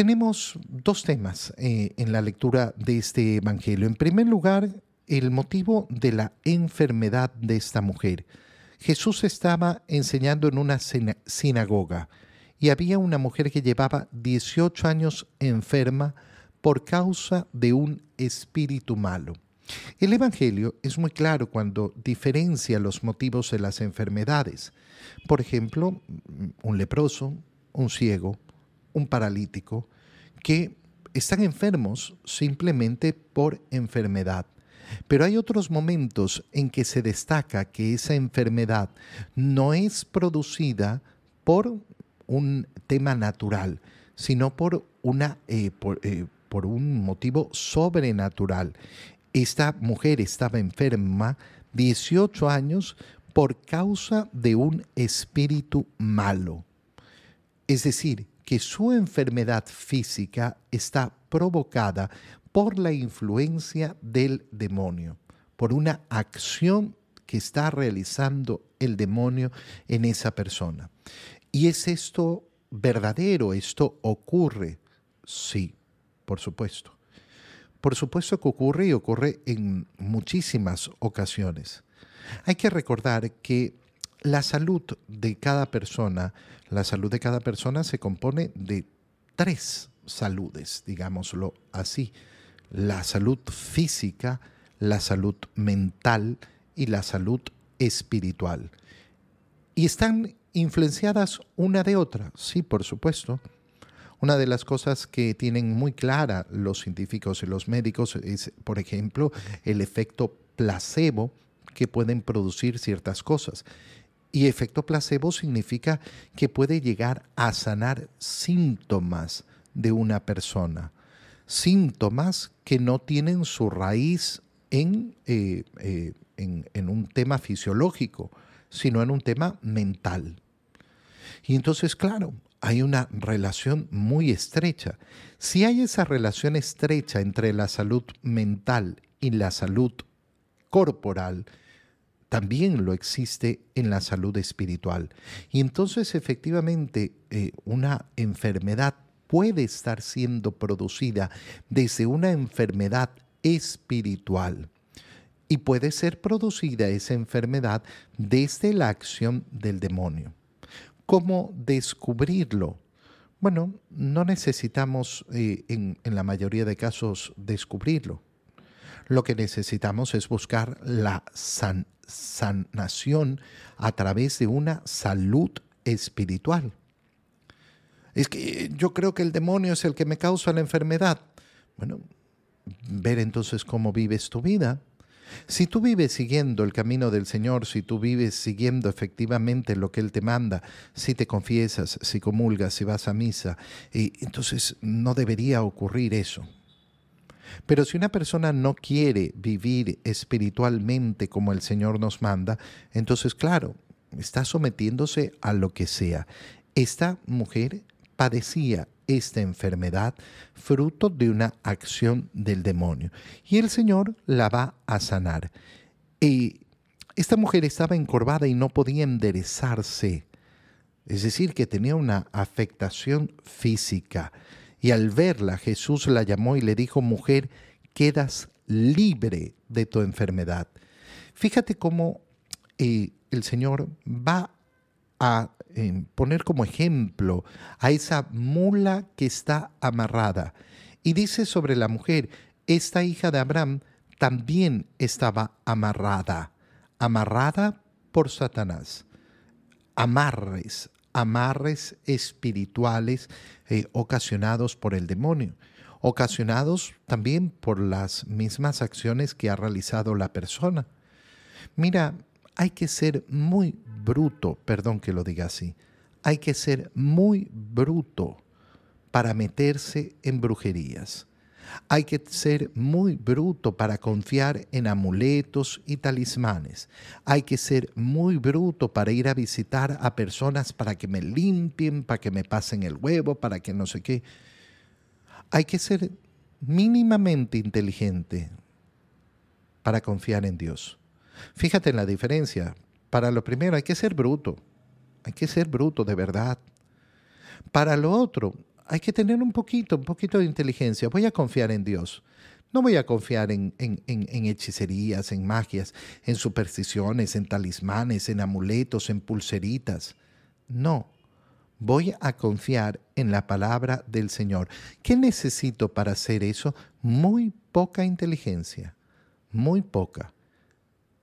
tenemos dos temas eh, en la lectura de este Evangelio. En primer lugar, el motivo de la enfermedad de esta mujer. Jesús estaba enseñando en una sinagoga y había una mujer que llevaba 18 años enferma por causa de un espíritu malo. El Evangelio es muy claro cuando diferencia los motivos de las enfermedades. Por ejemplo, un leproso, un ciego, un paralítico, que están enfermos simplemente por enfermedad. Pero hay otros momentos en que se destaca que esa enfermedad no es producida por un tema natural, sino por, una, eh, eh, por un motivo sobrenatural. Esta mujer estaba enferma 18 años por causa de un espíritu malo. Es decir, que su enfermedad física está provocada por la influencia del demonio, por una acción que está realizando el demonio en esa persona. ¿Y es esto verdadero? ¿Esto ocurre? Sí, por supuesto. Por supuesto que ocurre y ocurre en muchísimas ocasiones. Hay que recordar que la salud de cada persona, la salud de cada persona se compone de tres saludes, digámoslo así la salud física, la salud mental y la salud espiritual. Y están influenciadas una de otra, sí, por supuesto. Una de las cosas que tienen muy clara los científicos y los médicos es, por ejemplo, el efecto placebo que pueden producir ciertas cosas. Y efecto placebo significa que puede llegar a sanar síntomas de una persona síntomas que no tienen su raíz en, eh, eh, en, un tema fisiológico, sino en un tema mental. Y entonces, claro, hay una relación muy estrecha. Si hay esa relación estrecha entre la salud mental y la salud corporal, también lo existe en la salud espiritual. Y entonces efectivamente eh, una enfermedad puede estar siendo producida desde una enfermedad espiritual. Y puede ser producida esa enfermedad desde la acción del demonio. ¿Cómo descubrirlo? Bueno, no necesitamos eh, en, la mayoría de casos descubrirlo. Lo que necesitamos es buscar la sanación a través de una salud espiritual. Es que yo creo que el demonio es el que me causa la enfermedad. Bueno, ver entonces cómo vives tu vida. Si tú vives siguiendo el camino del Señor, si tú vives siguiendo efectivamente lo que Él te manda, si te confiesas, si comulgas, si vas a misa, y entonces no debería ocurrir eso. Pero si una persona no quiere vivir espiritualmente como el Señor nos manda, entonces claro, está sometiéndose a lo que sea. Esta mujer padecía esta enfermedad fruto de una acción del demonio. Y el Señor la va a sanar. Y esta mujer estaba encorvada y no podía enderezarse. Es decir, que tenía una afectación física. Y al verla, Jesús la llamó y le dijo, mujer, quedas libre de tu enfermedad. Fíjate cómo eh, el Señor va a poner como ejemplo a esa mula que está amarrada. Y dice sobre la mujer, esta hija de Abraham también estaba amarrada, amarrada por Satanás. Amarres, amarres espirituales eh, ocasionados por el demonio, ocasionados también por las mismas acciones que ha realizado la persona. Mira, hay que ser muy bruto, perdón que lo diga así, hay que ser muy bruto para meterse en brujerías. Hay que ser muy bruto para confiar en amuletos y talismanes. Hay que ser muy bruto para ir a visitar a personas para que me limpien, para que me pasen el huevo, para que no sé qué. Hay que ser mínimamente inteligente para confiar en Dios. Fíjate en la diferencia. Para lo primero hay que ser bruto, hay que ser bruto de verdad. Para lo otro, hay que tener un poquito, un poquito de inteligencia. Voy a confiar en Dios. No voy a confiar en, hechicerías, en magias, en supersticiones, en talismanes, en amuletos, en pulseritas. No, voy a confiar en la palabra del Señor. ¿Qué necesito para hacer eso? Muy poca inteligencia, muy poca.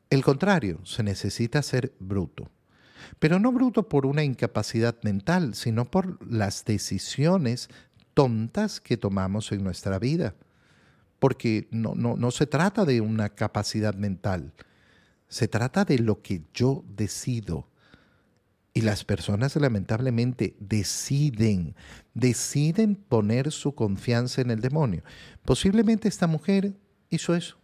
El contrario, se necesita ser bruto. Pero no bruto por una incapacidad mental, sino por las decisiones tontas que tomamos en nuestra vida porque no, no, no se trata de una capacidad mental, se trata de lo que yo decido. Y las personas lamentablemente deciden, deciden poner su confianza en el demonio. Posiblemente esta mujer hizo eso.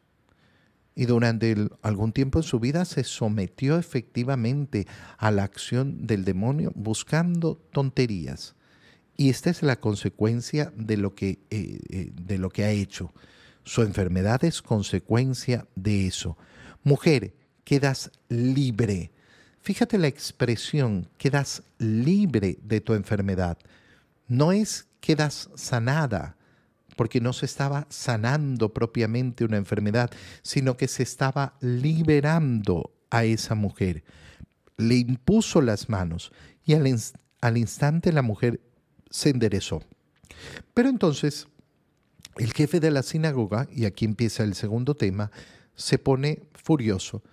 Y durante algún tiempo en su vida se sometió efectivamente a la acción del demonio buscando tonterías. Y esta es la consecuencia de lo que, eh, eh, de lo que ha hecho. Su enfermedad es consecuencia de eso. Mujer, quedas libre. Fíjate la expresión, quedas libre de tu enfermedad. No es quedas sanada, porque no se estaba sanando propiamente una enfermedad, sino que se estaba liberando a esa mujer. Le impuso las manos y al, al instante la mujer se enderezó. Pero entonces el jefe de la sinagoga, y aquí empieza el segundo tema, se pone furioso.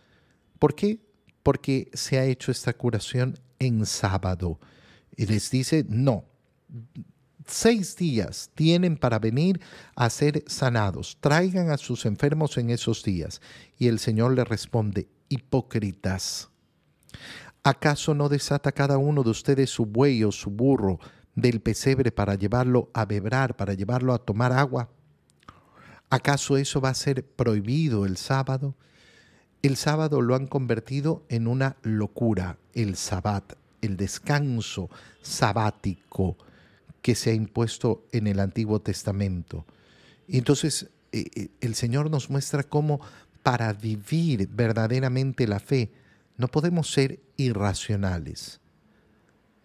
¿Por qué? Porque se ha hecho esta curación en sábado. Y les dice, no, seis días tienen para venir a ser sanados. Traigan a sus enfermos en esos días. Y el Señor le responde, hipócritas. ¿Acaso no desata cada uno de ustedes su buey o su burro del pesebre para llevarlo a bebrar, para llevarlo a tomar agua? ¿Acaso eso va a ser prohibido el sábado? El sábado lo han convertido en una locura, el sabbat, el descanso sabático que se ha impuesto en el Antiguo Testamento. Y entonces eh, eh, el Señor nos muestra cómo para vivir verdaderamente la fe no podemos ser irracionales.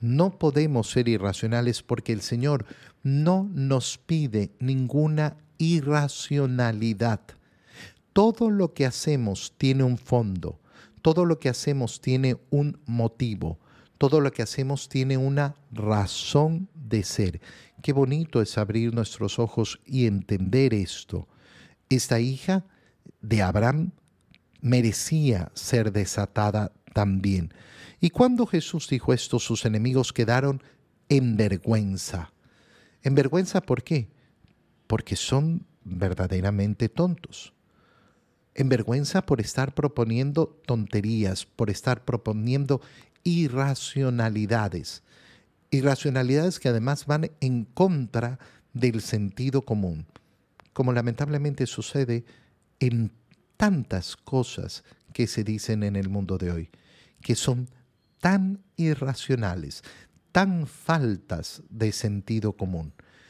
No podemos ser irracionales porque el Señor no nos pide ninguna irracionalidad. Todo lo que hacemos tiene un fondo, todo lo que hacemos tiene un motivo, todo lo que hacemos tiene una razón de ser. Qué bonito es abrir nuestros ojos y entender esto. Esta hija de Abraham merecía ser desatada también. Y cuando Jesús dijo esto, sus enemigos quedaron en vergüenza. ¿En vergüenza por qué? Porque son verdaderamente tontos. En vergüenza por estar proponiendo tonterías, por estar proponiendo irracionalidades. Irracionalidades que además van en contra del sentido común, como lamentablemente sucede en tantas cosas que se dicen en el mundo de hoy, que son tan irracionales, tan faltas de sentido común.